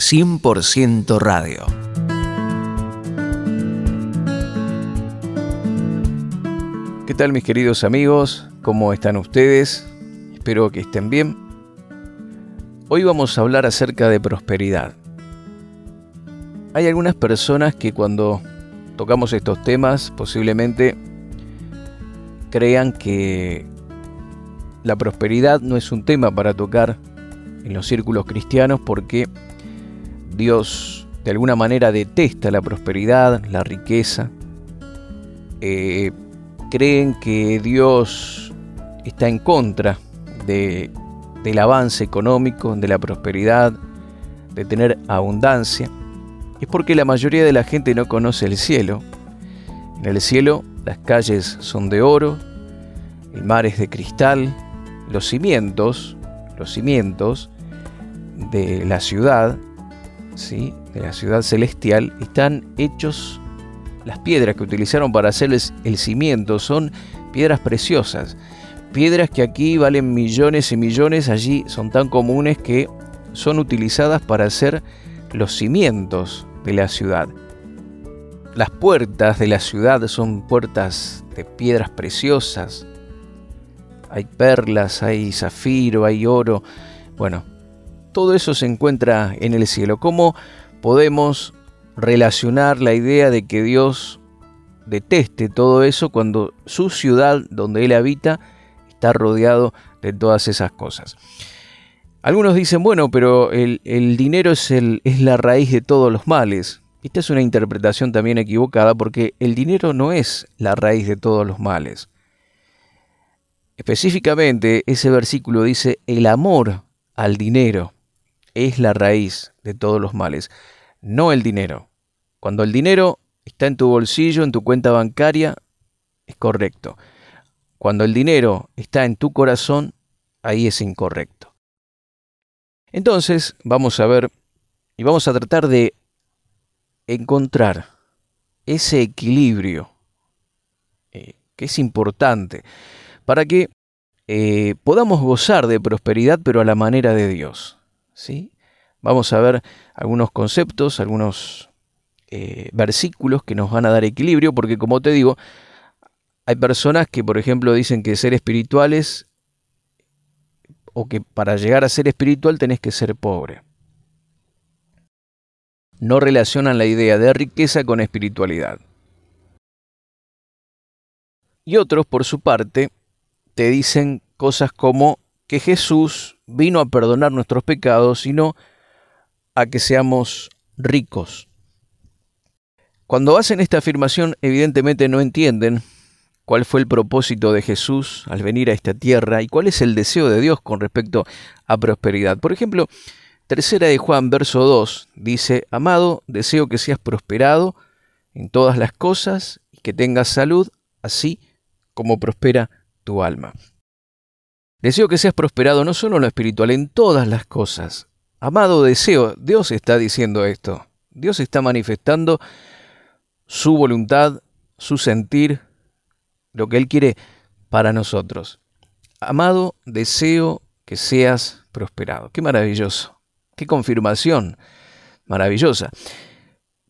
100% radio. ¿Qué tal mis queridos amigos? ¿Cómo están ustedes? Espero que estén bien. Hoy vamos a hablar acerca de prosperidad. Hay algunas personas que cuando tocamos estos temas posiblemente crean que la prosperidad no es un tema para tocar en los círculos cristianos porque Dios de alguna manera detesta la prosperidad, la riqueza. Eh, creen que Dios está en contra de, del avance económico, de la prosperidad, de tener abundancia. Es porque la mayoría de la gente no conoce el cielo. En el cielo las calles son de oro, el mar es de cristal, los cimientos, los cimientos de la ciudad ¿sí? de la ciudad celestial están hechos, las piedras que utilizaron para hacer el cimiento son piedras preciosas, piedras que aquí valen millones y millones, allí son tan comunes que son utilizadas para hacer los cimientos de la ciudad. Las puertas de la ciudad son puertas de piedras preciosas. Hay perlas, hay zafiro, hay oro. Bueno, todo eso se encuentra en el cielo. ¿Cómo podemos relacionar la idea de que Dios deteste todo eso cuando su ciudad donde Él habita está rodeado de todas esas cosas? Algunos dicen, bueno, pero el, dinero es, es la raíz de todos los males. Esta es una interpretación también equivocada porque el dinero no es la raíz de todos los males. Específicamente, ese versículo dice el amor al dinero es la raíz de todos los males, no el dinero. Cuando el dinero está en tu bolsillo, en tu cuenta bancaria, es correcto. Cuando el dinero está en tu corazón, ahí es incorrecto. Entonces, vamos a ver y vamos a tratar de encontrar ese equilibrio eh, que es importante para que eh, podamos gozar de prosperidad, pero a la manera de Dios. ¿Sí? Vamos a ver algunos conceptos, algunos eh, versículos que nos van a dar equilibrio, porque como te digo, hay personas que, por ejemplo, dicen que ser espirituales o que para llegar a ser espiritual tenés que ser pobre. No relacionan la idea de riqueza con espiritualidad. Y otros, por su parte, te dicen cosas como que Jesús vino a perdonar nuestros pecados, sino a que seamos ricos. Cuando hacen esta afirmación, evidentemente no entienden cuál fue el propósito de Jesús al venir a esta tierra y cuál es el deseo de Dios con respecto a prosperidad. Por ejemplo, tercera de Juan, verso 2, dice, Amado, deseo que seas prosperado en todas las cosas y que tengas salud, así como prospera tu alma. Deseo que seas prosperado no solo en lo espiritual, en todas las cosas. Amado deseo, Dios está diciendo esto. Dios está manifestando su voluntad, su sentir, lo que Él quiere para nosotros. Amado, deseo que seas prosperado. Qué maravilloso. Qué confirmación maravillosa.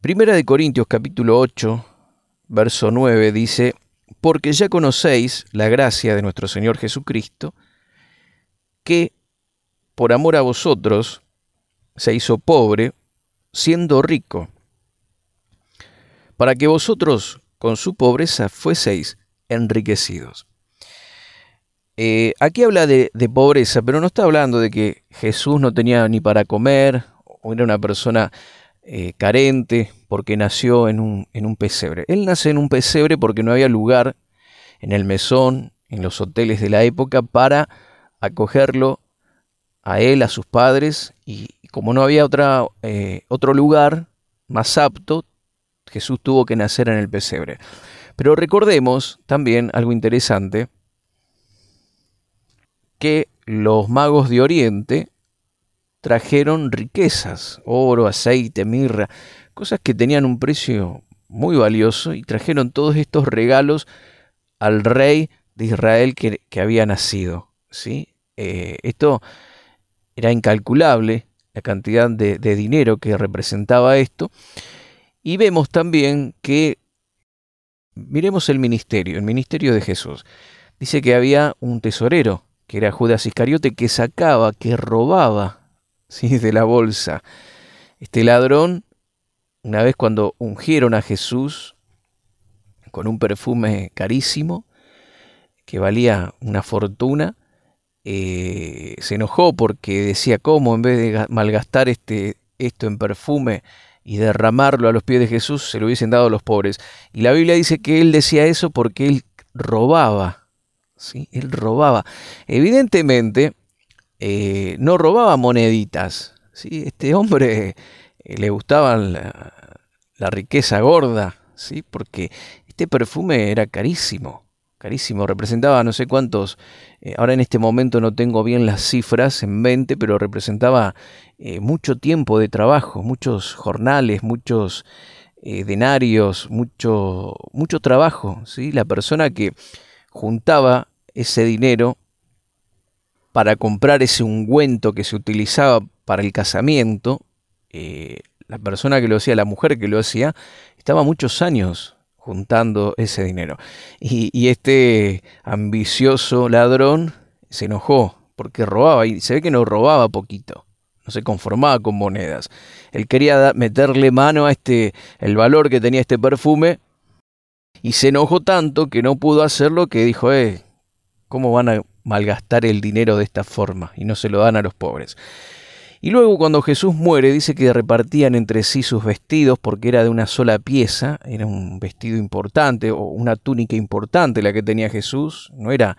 Primera de Corintios capítulo 8, verso 9 dice, porque ya conocéis la gracia de nuestro Señor Jesucristo, que por amor a vosotros se hizo pobre, siendo rico, para que vosotros con su pobreza fueseis enriquecidos. Eh, aquí habla de, pobreza, pero no está hablando de que Jesús no tenía ni para comer o era una persona eh, carente porque nació en un, en un pesebre. Él nace en un pesebre porque no había lugar en el mesón, en los hoteles de la época, para acogerlo a él, a sus padres, y como no había otra, eh, otro lugar más apto, Jesús tuvo que nacer en el pesebre. Pero recordemos también algo interesante, que los magos de Oriente trajeron riquezas, oro, aceite, mirra, cosas que tenían un precio muy valioso y trajeron todos estos regalos al rey de Israel que, que había nacido. ¿Sí? Eh, esto era incalculable la cantidad de, de dinero que representaba esto. Y vemos también que, miremos el ministerio, el ministerio de Jesús. Dice que había un tesorero, que era Judas Iscariote, que sacaba, que robaba ¿sí? de la bolsa. Este ladrón, una vez cuando ungieron a Jesús con un perfume carísimo, que valía una fortuna, eh, se enojó porque decía, ¿cómo en vez de malgastar este, esto en perfume y derramarlo a los pies de Jesús, se lo hubiesen dado a los pobres? Y la Biblia dice que él decía eso porque él robaba, ¿sí? Él robaba. Evidentemente, eh, no robaba moneditas, ¿sí? Este hombre eh, le gustaba la, la riqueza gorda, ¿sí? Porque este perfume era carísimo carísimo, representaba no sé cuántos, eh, ahora en este momento no tengo bien las cifras en mente, pero representaba eh, mucho tiempo de trabajo, muchos jornales, muchos eh, denarios, mucho, mucho trabajo. ¿sí? La persona que juntaba ese dinero para comprar ese ungüento que se utilizaba para el casamiento, la persona que lo hacía, la mujer que lo hacía, estaba muchos años juntando ese dinero. Y, este ambicioso ladrón se enojó porque robaba y se ve que no robaba poquito, no se conformaba con monedas. Él quería meterle mano a este el valor que tenía este perfume y se enojó tanto que no pudo hacerlo que dijo, "Eh, ¿cómo van a malgastar el dinero de esta forma y no se lo dan a los pobres?" Y luego cuando Jesús muere dice que repartían entre sí sus vestidos porque era de una sola pieza, era un vestido importante o una túnica importante la que tenía Jesús, no era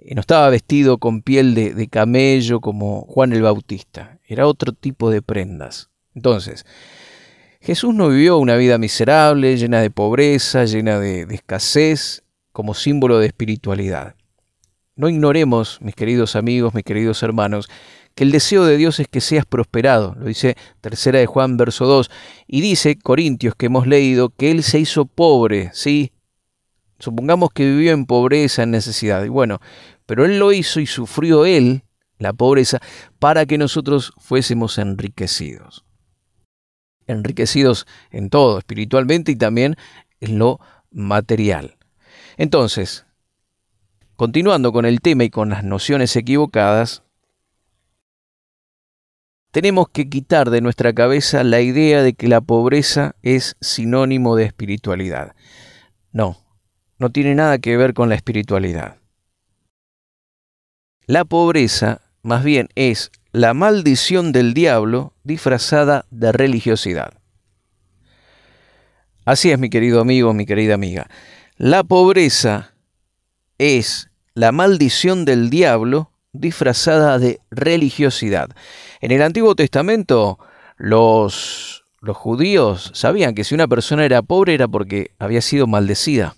eh, no estaba vestido con piel de, camello como Juan el Bautista, era otro tipo de prendas. Entonces, Jesús no vivió una vida miserable, llena de pobreza, llena de escasez, como símbolo de espiritualidad. No ignoremos, mis queridos amigos, mis queridos hermanos, que el deseo de Dios es que seas prosperado, lo dice tercera de Juan verso 2, y dice Corintios que hemos leído que Él se hizo pobre, ¿sí? Supongamos que vivió en pobreza, en necesidad, y bueno, pero Él lo hizo y sufrió Él la pobreza para que nosotros fuésemos enriquecidos. Enriquecidos en todo, espiritualmente y también en lo material. Entonces, continuando con el tema y con las nociones equivocadas, tenemos que quitar de nuestra cabeza la idea de que la pobreza es sinónimo de espiritualidad. No, no tiene nada que ver con la espiritualidad. La pobreza más bien es la maldición del diablo disfrazada de religiosidad. Así es, mi querido amigo, mi querida amiga. La pobreza es la maldición del diablo disfrazada de religiosidad. En el Antiguo Testamento los, judíos sabían que si una persona era pobre era porque había sido maldecida.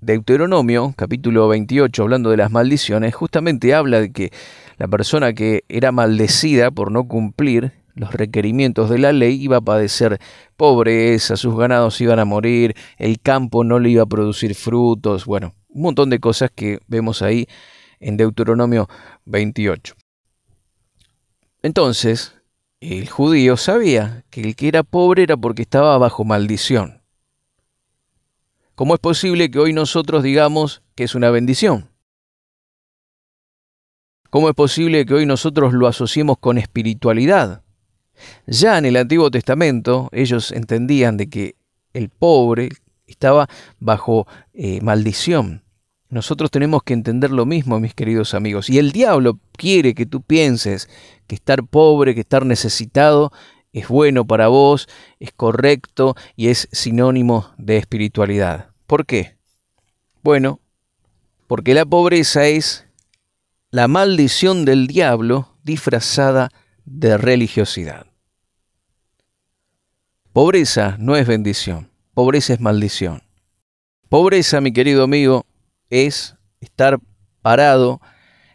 Deuteronomio, capítulo 28, hablando de las maldiciones, justamente habla de que la persona que era maldecida por no cumplir los requerimientos de la ley iba a padecer pobreza, sus ganados iban a morir, el campo no le iba a producir frutos, bueno, un montón de cosas que vemos ahí en Deuteronomio 28. Entonces, el judío sabía que el que era pobre era porque estaba bajo maldición. ¿Cómo es posible que hoy nosotros digamos que es una bendición? ¿Cómo es posible que hoy nosotros lo asociemos con espiritualidad? Ya en el Antiguo Testamento ellos entendían de que el pobre estaba bajo eh, maldición. Nosotros tenemos que entender lo mismo, mis queridos amigos. Y el diablo quiere que tú pienses que estar pobre, que estar necesitado es bueno para vos, es correcto y es sinónimo de espiritualidad. ¿Por qué? Bueno, porque la pobreza es la maldición del diablo disfrazada de religiosidad. Pobreza no es bendición, pobreza es maldición. Pobreza, mi querido amigo, es estar parado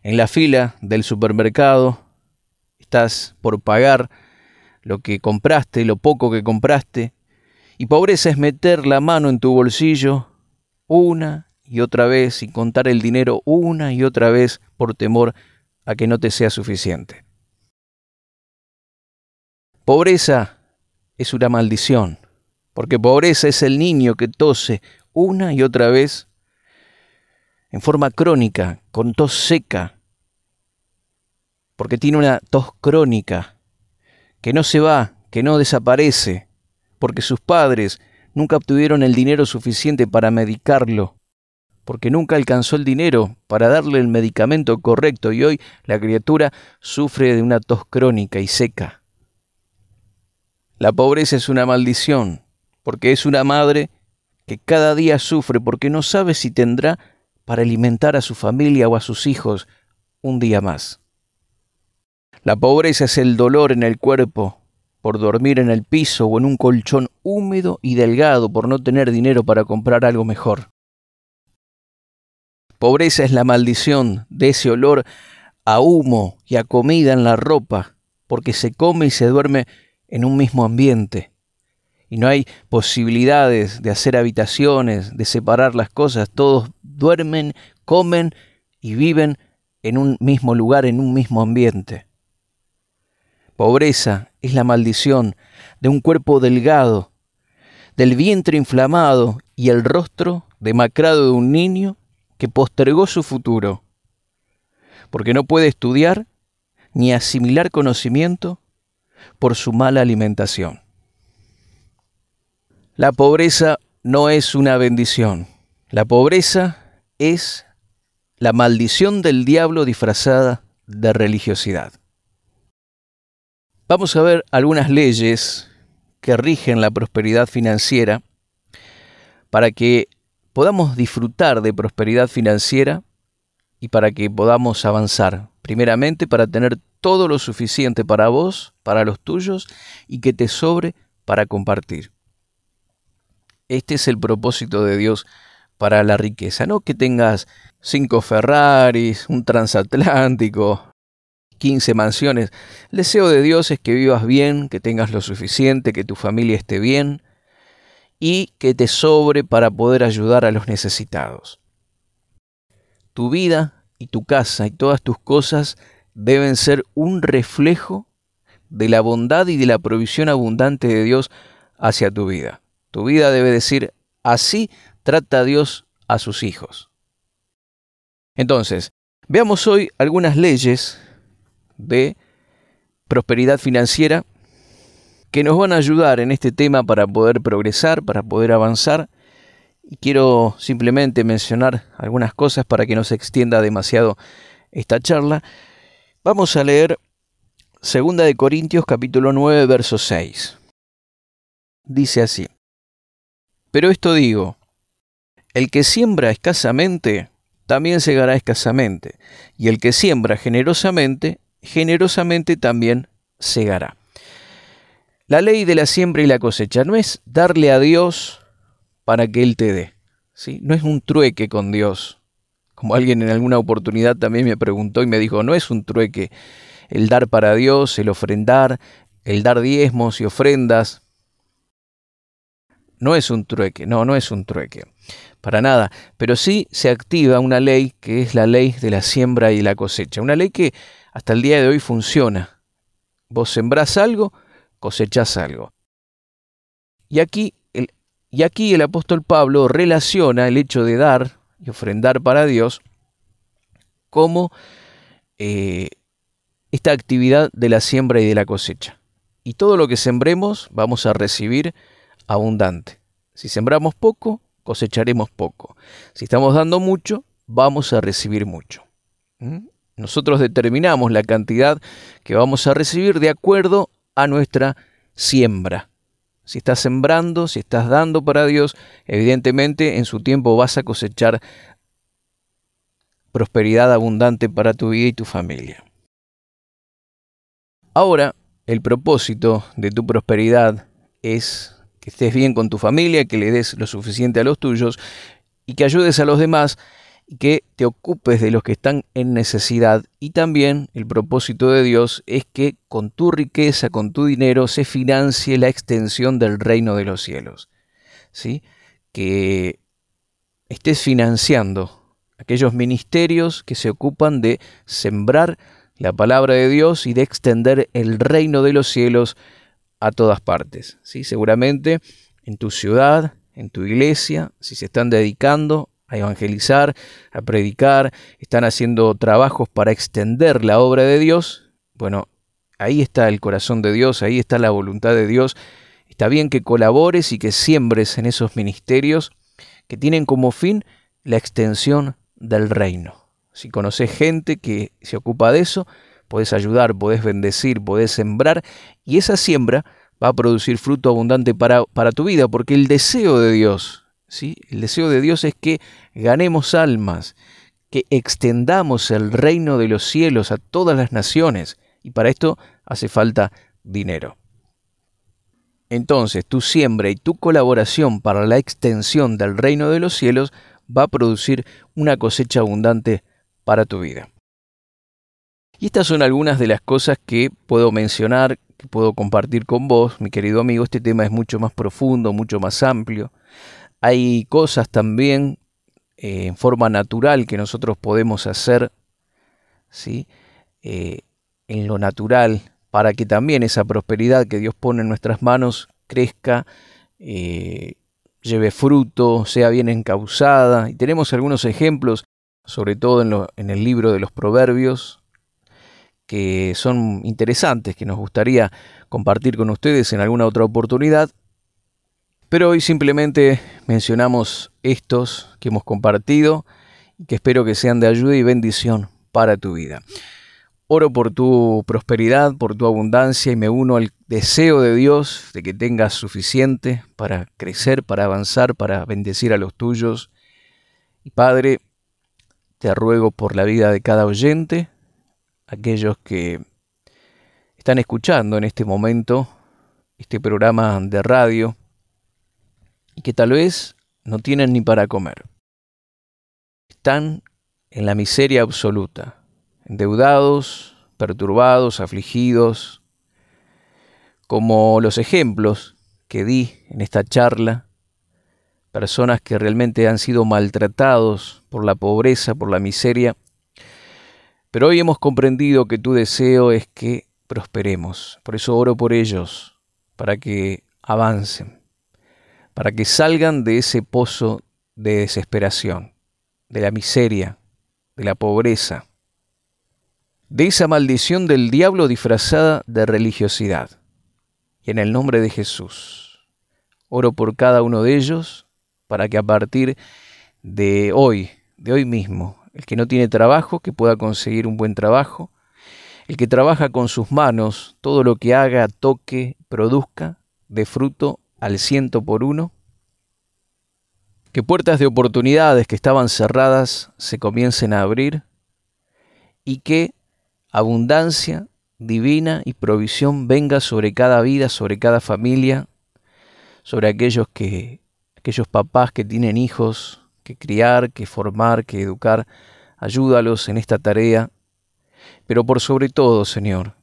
en la fila del supermercado, estás por pagar lo que compraste, lo poco que compraste, y pobreza es meter la mano en tu bolsillo una y otra vez y contar el dinero una y otra vez por temor a que no te sea suficiente. Pobreza es una maldición, porque pobreza es el niño que tose una y otra vez en forma crónica, con tos seca, porque tiene una tos crónica que no se va, que no desaparece, porque sus padres nunca obtuvieron el dinero suficiente para medicarlo, porque nunca alcanzó el dinero para darle el medicamento correcto y hoy la criatura sufre de una tos crónica y seca. La pobreza es una maldición, porque es una madre que cada día sufre porque no sabe si tendrá para alimentar a su familia o a sus hijos un día más. La pobreza es el dolor en el cuerpo por dormir en el piso o en un colchón húmedo y delgado por no tener dinero para comprar algo mejor. Pobreza es la maldición de ese olor a humo y a comida en la ropa, porque se come y se duerme en un mismo ambiente. Y no hay posibilidades de hacer habitaciones, de separar las cosas. Todos duermen, comen y viven en un mismo lugar, en un mismo ambiente. Pobreza es la maldición de un cuerpo delgado, del vientre inflamado y el rostro demacrado de un niño que postergó su futuro, porque no puede estudiar ni asimilar conocimiento por su mala alimentación. La pobreza no es una bendición, la pobreza es la maldición del diablo disfrazada de religiosidad. Vamos a ver algunas leyes que rigen la prosperidad financiera para que podamos disfrutar de prosperidad financiera y para que podamos avanzar. Primeramente, para tener todo lo suficiente para vos, para los tuyos y que te sobre para compartir. Este es el propósito de Dios para la riqueza, no que tengas cinco Ferraris, un transatlántico, 15 mansiones. El deseo de Dios es que vivas bien, que tengas lo suficiente, que tu familia esté bien y que te sobre para poder ayudar a los necesitados. Tu vida y tu casa y todas tus cosas deben ser un reflejo de la bondad y de la provisión abundante de Dios hacia tu vida. Tu vida debe decir, así trata Dios a sus hijos. Entonces, veamos hoy algunas leyes de prosperidad financiera que nos van a ayudar en este tema para poder progresar, para poder avanzar. Y quiero simplemente mencionar algunas cosas para que no se extienda demasiado esta charla. Vamos a leer 2 de Corintios capítulo 9 verso 6. Dice así: Pero esto digo, el que siembra escasamente, también segará escasamente, y el que siembra generosamente, generosamente también segará. La ley de la siembra y la cosecha no es darle a Dios para que Él te dé. ¿sí? No es un trueque con Dios. Como alguien en alguna oportunidad también me preguntó y me dijo, no es un trueque el dar para Dios, el ofrendar, el dar diezmos y ofrendas. No es un trueque, no, no es un trueque, para nada. Pero sí se activa una ley que es la ley de la siembra y la cosecha. Una ley que hasta el día de hoy funciona. Vos sembrás algo, cosechás algo. Y aquí, el, y aquí el apóstol Pablo relaciona el hecho de dar y ofrendar para Dios como eh, esta actividad de la siembra y de la cosecha. Y todo lo que sembremos vamos a recibir abundante. Si sembramos poco, cosecharemos poco. Si estamos dando mucho, vamos a recibir mucho. ¿Mm? Nosotros determinamos la cantidad que vamos a recibir de acuerdo a nuestra siembra. Si estás sembrando, si estás dando para Dios, evidentemente en su tiempo vas a cosechar prosperidad abundante para tu vida y tu familia. Ahora, el propósito de tu prosperidad es que estés bien con tu familia, que le des lo suficiente a los tuyos y que ayudes a los demás que te ocupes de los que están en necesidad y también el propósito de Dios es que con tu riqueza, con tu dinero, se financie la extensión del reino de los cielos. ¿Sí? Que estés financiando aquellos ministerios que se ocupan de sembrar la palabra de Dios y de extender el reino de los cielos a todas partes. ¿sí? Seguramente en tu ciudad, en tu iglesia, si se están dedicando a evangelizar, a predicar, están haciendo trabajos para extender la obra de Dios, bueno, ahí está el corazón de Dios, ahí está la voluntad de Dios. Está bien que colabores y que siembres en esos ministerios que tienen como fin la extensión del reino. Si conoces gente que se ocupa de eso, podés ayudar, podés bendecir, podés sembrar y esa siembra va a producir fruto abundante para, para tu vida, porque el deseo de Dios, ¿sí? el deseo de Dios es que ganemos almas, que extendamos el reino de los cielos a todas las naciones y para esto hace falta dinero. Entonces, tu siembra y tu colaboración para la extensión del reino de los cielos va a producir una cosecha abundante para tu vida. Y estas son algunas de las cosas que puedo mencionar, que puedo compartir con vos, mi querido amigo. Este tema es mucho más profundo, mucho más amplio. Hay cosas también eh, en forma natural que nosotros podemos hacer, ¿sí? Eh, en lo natural, para que también esa prosperidad que Dios pone en nuestras manos crezca, eh, lleve fruto, sea bien encausada. Y tenemos algunos ejemplos, sobre todo en el libro de los Proverbios, que son interesantes, que nos gustaría compartir con ustedes en alguna otra oportunidad. Pero hoy simplemente mencionamos estos que hemos compartido y que espero que sean de ayuda y bendición para tu vida. Oro por tu prosperidad, por tu abundancia y me uno al deseo de Dios de que tengas suficiente para crecer, para avanzar, para bendecir a los tuyos. Y Padre, te ruego por la vida de cada oyente, aquellos que están escuchando en este momento este programa de radio y que tal vez no tienen ni para comer. Están en la miseria absoluta endeudados, perturbados, afligidos, como los ejemplos que di en esta charla, personas que realmente han sido maltratados por la pobreza, por la miseria, pero hoy hemos comprendido que tu deseo es que prosperemos. Por eso oro por ellos, para que avancen, para que salgan de ese pozo de desesperación, de la miseria, de la pobreza, de esa maldición del diablo disfrazada de religiosidad. Y en el nombre de Jesús, oro por cada uno de ellos para que a partir de hoy, de hoy mismo, el que no tiene trabajo, que pueda conseguir un buen trabajo, el que trabaja con sus manos, todo lo que haga, toque, produzca, de fruto al ciento por uno, que puertas de oportunidades que estaban cerradas se comiencen a abrir y que abundancia divina y provisión venga sobre cada vida, sobre cada familia, sobre aquellos que aquellos papás que tienen hijos que criar, que formar, que educar, ayúdalos en esta tarea. Pero por sobre todo, Señor,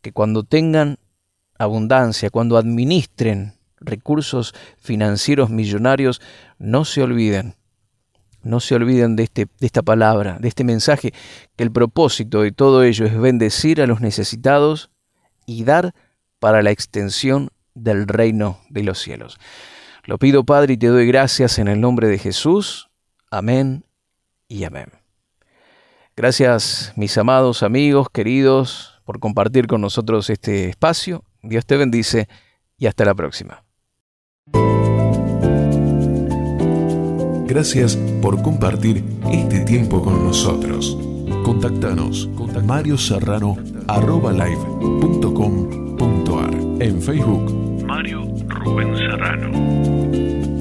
que cuando tengan abundancia, cuando administren recursos financieros millonarios, no se olviden no se olviden de, este, de esta palabra, de este mensaje, que el propósito de todo ello es bendecir a los necesitados y dar para la extensión del reino de los cielos. Lo pido, Padre, y te doy gracias en el nombre de Jesús. Amén y amén. Gracias, mis amados amigos, queridos, por compartir con nosotros este espacio. Dios te bendice y hasta la próxima. Gracias por compartir este tiempo con nosotros. Contactanos con Mario Serrano En Facebook, Mario Rubén Serrano.